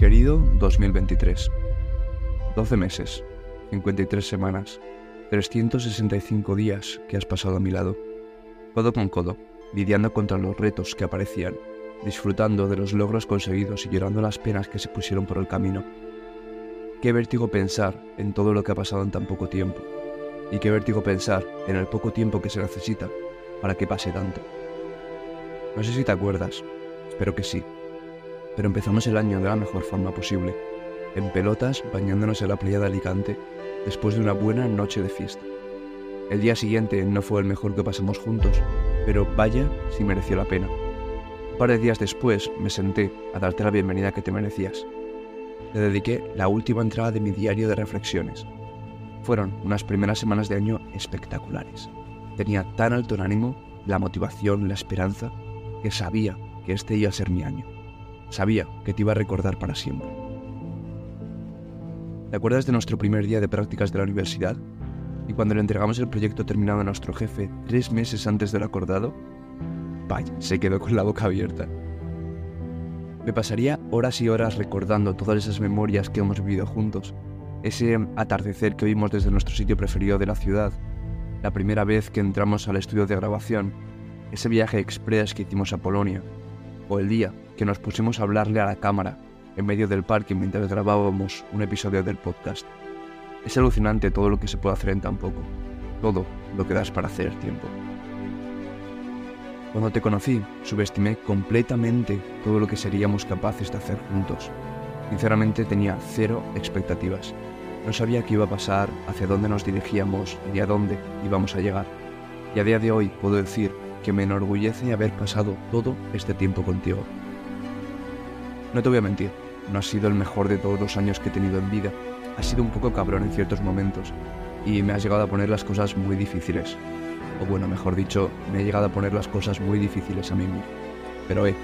Querido 2023. 12 meses, 53 semanas, 365 días que has pasado a mi lado, codo con codo, lidiando contra los retos que aparecían, disfrutando de los logros conseguidos y llorando las penas que se pusieron por el camino. Qué vértigo pensar en todo lo que ha pasado en tan poco tiempo, y qué vértigo pensar en el poco tiempo que se necesita para que pase tanto. No sé si te acuerdas, espero que sí, pero empezamos el año de la mejor forma posible, en pelotas bañándonos en la playa de Alicante después de una buena noche de fiesta. El día siguiente no fue el mejor que pasamos juntos, pero vaya si mereció la pena. Un par de días después me senté a darte la bienvenida que te merecías. Le dediqué la última entrada de mi diario de reflexiones. Fueron unas primeras semanas de año espectaculares. Tenía tan alto el ánimo, la motivación, la esperanza, que sabía que este iba a ser mi año. Sabía que te iba a recordar para siempre. ¿Te acuerdas de nuestro primer día de prácticas de la universidad? Y cuando le entregamos el proyecto terminado a nuestro jefe tres meses antes del acordado, vaya, se quedó con la boca abierta. Me pasaría horas y horas recordando todas esas memorias que hemos vivido juntos, ese atardecer que vimos desde nuestro sitio preferido de la ciudad, la primera vez que entramos al estudio de grabación, ese viaje express que hicimos a Polonia, el día que nos pusimos a hablarle a la cámara en medio del parque mientras grabábamos un episodio del podcast. Es alucinante todo lo que se puede hacer en tan poco, todo lo que das para hacer tiempo. Cuando te conocí, subestimé completamente todo lo que seríamos capaces de hacer juntos. Sinceramente tenía cero expectativas. No sabía qué iba a pasar, hacia dónde nos dirigíamos ni a dónde íbamos a llegar. Y a día de hoy puedo decir que me enorgullece haber pasado todo este tiempo contigo. No te voy a mentir, no ha sido el mejor de todos los años que he tenido en vida. Ha sido un poco cabrón en ciertos momentos y me has llegado a poner las cosas muy difíciles. O bueno, mejor dicho, me he llegado a poner las cosas muy difíciles a mí mismo. Pero eh,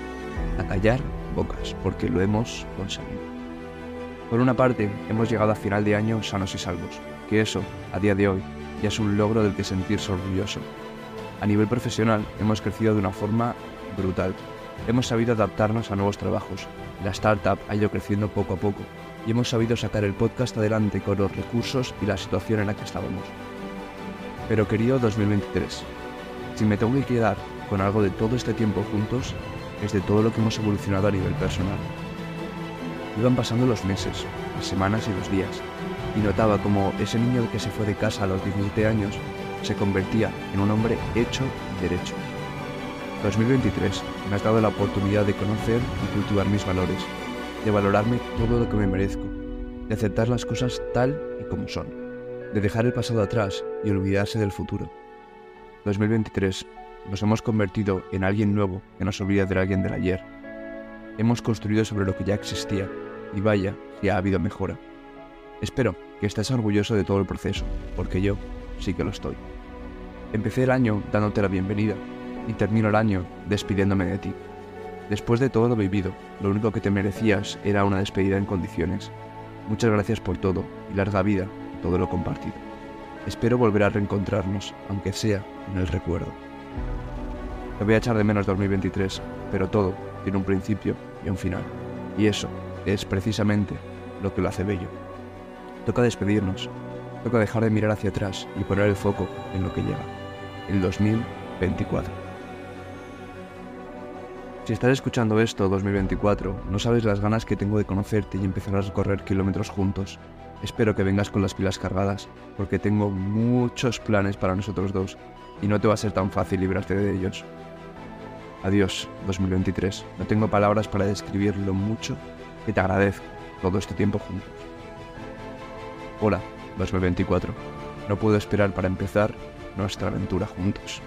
a callar bocas, porque lo hemos conseguido. Por una parte, hemos llegado a final de año sanos y salvos, que eso, a día de hoy, ya es un logro del que sentirse orgulloso. A nivel profesional, hemos crecido de una forma brutal. Hemos sabido adaptarnos a nuevos trabajos. La startup ha ido creciendo poco a poco y hemos sabido sacar el podcast adelante con los recursos y la situación en la que estábamos. Pero querido 2023, si me tengo que quedar con algo de todo este tiempo juntos, es de todo lo que hemos evolucionado a nivel personal. Iban pasando los meses, las semanas y los días, y notaba como ese niño que se fue de casa a los 17 años se convertía en un hombre hecho derecho. 2023 me has dado la oportunidad de conocer y cultivar mis valores, de valorarme todo lo que me merezco, de aceptar las cosas tal y como son, de dejar el pasado atrás y olvidarse del futuro. 2023 nos hemos convertido en alguien nuevo que nos olvida de alguien del ayer. Hemos construido sobre lo que ya existía y vaya si ha habido mejora. Espero que estés orgulloso de todo el proceso, porque yo sí que lo estoy. Empecé el año dándote la bienvenida y termino el año despidiéndome de ti. Después de todo lo vivido, lo único que te merecías era una despedida en condiciones. Muchas gracias por todo y larga vida todo lo compartido. Espero volver a reencontrarnos, aunque sea en el recuerdo. Te voy a echar de menos 2023, pero todo tiene un principio y un final. Y eso es precisamente lo que lo hace bello. Toca despedirnos, toca dejar de mirar hacia atrás y poner el foco en lo que llega, el 2024. Si estás escuchando esto 2024, no sabes las ganas que tengo de conocerte y empezar a recorrer kilómetros juntos. Espero que vengas con las pilas cargadas, porque tengo muchos planes para nosotros dos y no te va a ser tan fácil librarte de ellos. Adiós, 2023. No tengo palabras para describir lo mucho que te agradezco todo este tiempo juntos. Hola, 2024. No puedo esperar para empezar nuestra aventura juntos.